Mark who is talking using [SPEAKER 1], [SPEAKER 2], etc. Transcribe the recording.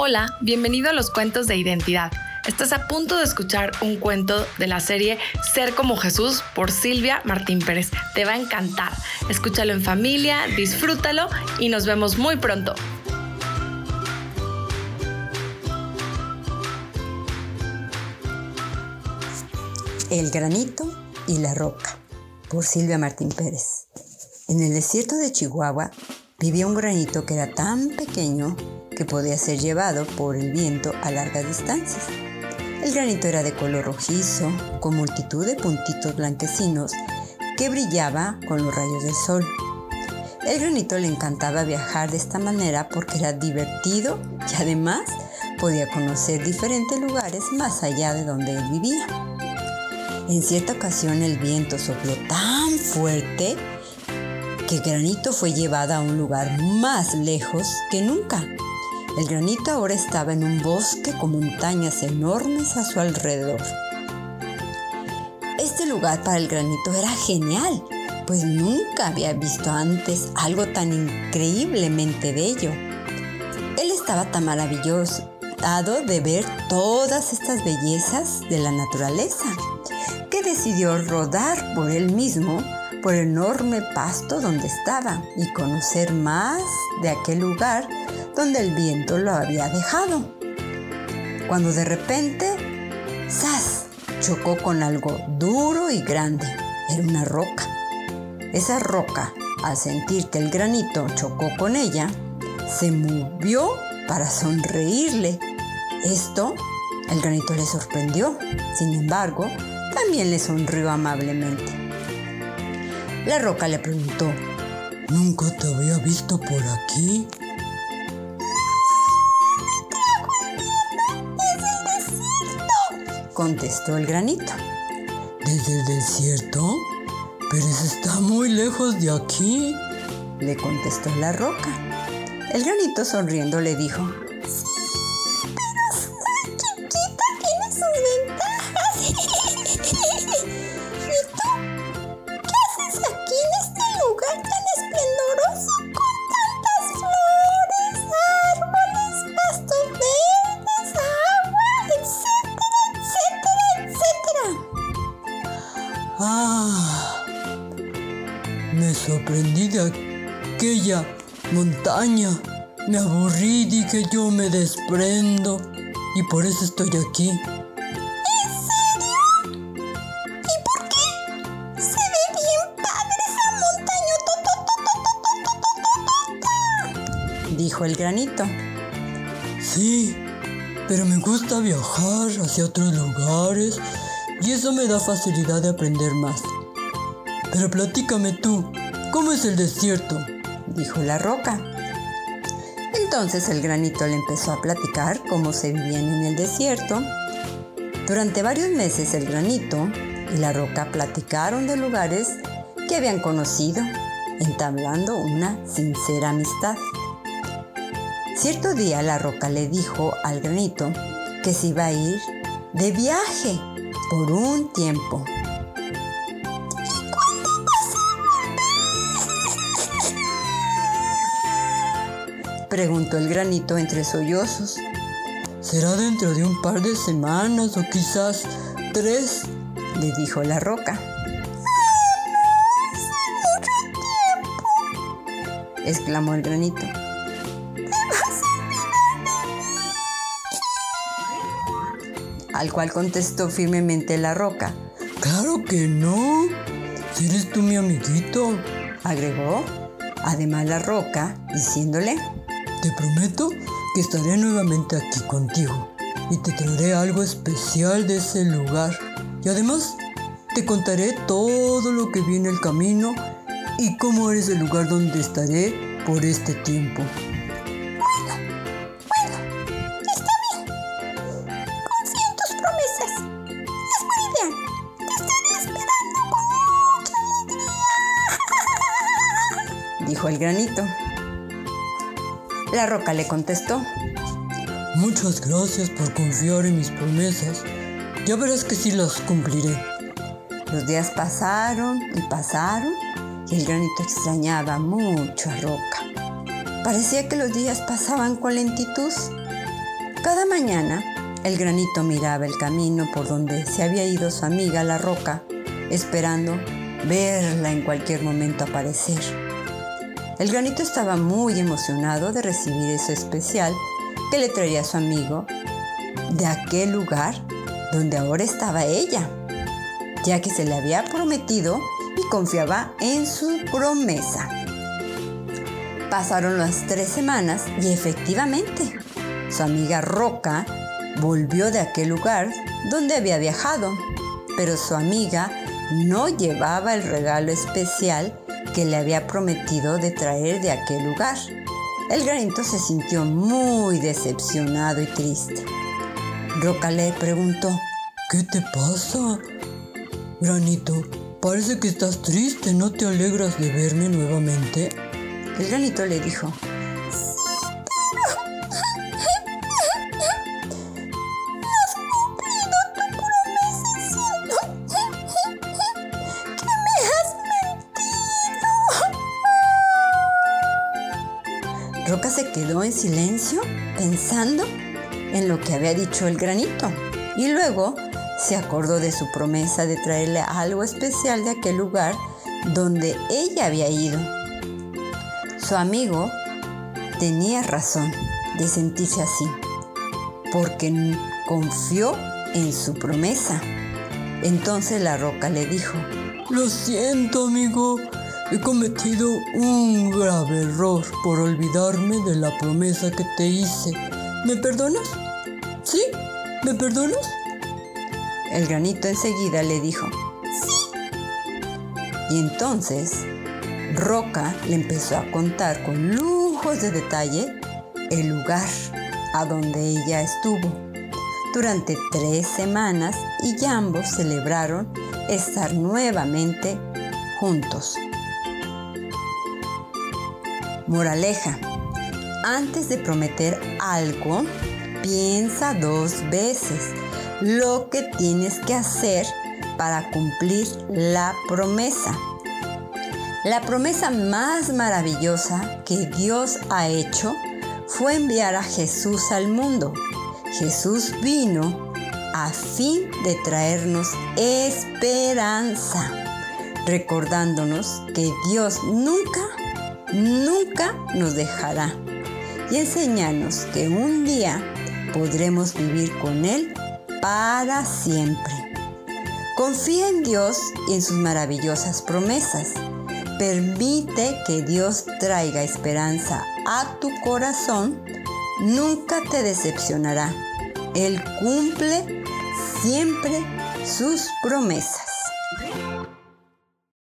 [SPEAKER 1] Hola, bienvenido a los cuentos de identidad. Estás a punto de escuchar un cuento de la serie Ser como Jesús por Silvia Martín Pérez. Te va a encantar. Escúchalo en familia, disfrútalo y nos vemos muy pronto.
[SPEAKER 2] El granito y la roca por Silvia Martín Pérez. En el desierto de Chihuahua vivía un granito que era tan pequeño que podía ser llevado por el viento a largas distancias. El granito era de color rojizo, con multitud de puntitos blanquecinos que brillaba con los rayos del sol. El granito le encantaba viajar de esta manera porque era divertido y además podía conocer diferentes lugares más allá de donde él vivía. En cierta ocasión el viento sopló tan fuerte que Granito fue llevada a un lugar más lejos que nunca. El granito ahora estaba en un bosque con montañas enormes a su alrededor. Este lugar para el granito era genial, pues nunca había visto antes algo tan increíblemente bello. Él estaba tan maravilloso de ver todas estas bellezas de la naturaleza que decidió rodar por él mismo por el enorme pasto donde estaba y conocer más de aquel lugar donde el viento lo había dejado. Cuando de repente, ¡zas! chocó con algo duro y grande. Era una roca. Esa roca, al sentir que el granito chocó con ella, se movió para sonreírle. Esto, el granito le sorprendió. Sin embargo, también le sonrió amablemente. La roca le preguntó,
[SPEAKER 3] ¿Nunca te había visto por aquí?
[SPEAKER 2] Contestó el granito.
[SPEAKER 3] ¿Desde el desierto? Pero eso está muy lejos de aquí,
[SPEAKER 2] le contestó la roca. El granito sonriendo le dijo,
[SPEAKER 3] me sorprendí de aquella montaña. Me aburrí, dije yo me desprendo y por eso estoy aquí.
[SPEAKER 4] ¿En serio? ¿Y por qué? Se ve bien padre esa
[SPEAKER 2] montaña. Dijo el granito.
[SPEAKER 3] Sí, pero me gusta viajar hacia otros lugares y eso me da facilidad de aprender más. Pero platícame tú, ¿cómo es el desierto?
[SPEAKER 2] Dijo la roca. Entonces el granito le empezó a platicar cómo se vivían en el desierto. Durante varios meses el granito y la roca platicaron de lugares que habían conocido, entablando una sincera amistad. Cierto día la roca le dijo al granito que se iba a ir de viaje por un tiempo. Preguntó el granito entre sollozos.
[SPEAKER 3] Será dentro de un par de semanas o quizás tres,
[SPEAKER 2] le dijo la roca. exclamó el granito. al cual contestó firmemente la roca.
[SPEAKER 3] Claro que no. Si eres tú mi amiguito,
[SPEAKER 2] agregó. Además la roca, diciéndole,
[SPEAKER 3] te prometo que estaré nuevamente aquí contigo y te traeré algo especial de ese lugar. Y además te contaré todo lo que viene el camino y cómo eres el lugar donde estaré por este tiempo.
[SPEAKER 2] dijo el granito. La roca le contestó.
[SPEAKER 3] Muchas gracias por confiar en mis promesas. Ya verás que sí las cumpliré.
[SPEAKER 2] Los días pasaron y pasaron y el granito extrañaba mucho a Roca. Parecía que los días pasaban con lentitud. Cada mañana, el granito miraba el camino por donde se había ido su amiga la roca, esperando verla en cualquier momento aparecer. El granito estaba muy emocionado de recibir eso especial que le traía su amigo de aquel lugar donde ahora estaba ella, ya que se le había prometido y confiaba en su promesa. Pasaron las tres semanas y efectivamente, su amiga Roca volvió de aquel lugar donde había viajado, pero su amiga no llevaba el regalo especial que le había prometido de traer de aquel lugar. El granito se sintió muy decepcionado y triste. Roca le preguntó,
[SPEAKER 3] ¿Qué te pasa? Granito, parece que estás triste, ¿no te alegras de verme nuevamente?
[SPEAKER 2] El granito le dijo, Roca se quedó en silencio pensando en lo que había dicho el granito y luego se acordó de su promesa de traerle algo especial de aquel lugar donde ella había ido. Su amigo tenía razón de sentirse así, porque confió en su promesa. Entonces la roca le dijo,
[SPEAKER 3] Lo siento amigo, He cometido un grave error por olvidarme de la promesa que te hice. ¿Me perdonas? ¿Sí? ¿Me perdonas?
[SPEAKER 2] El granito enseguida le dijo, sí. Y entonces Roca le empezó a contar con lujos de detalle el lugar a donde ella estuvo durante tres semanas y ambos celebraron estar nuevamente juntos. Moraleja. Antes de prometer algo, piensa dos veces lo que tienes que hacer para cumplir la promesa. La promesa más maravillosa que Dios ha hecho fue enviar a Jesús al mundo. Jesús vino a fin de traernos esperanza, recordándonos que Dios nunca nunca nos dejará y enseñarnos que un día podremos vivir con Él para siempre. Confía en Dios y en sus maravillosas promesas. Permite que Dios traiga esperanza a tu corazón. Nunca te decepcionará. Él cumple siempre sus promesas.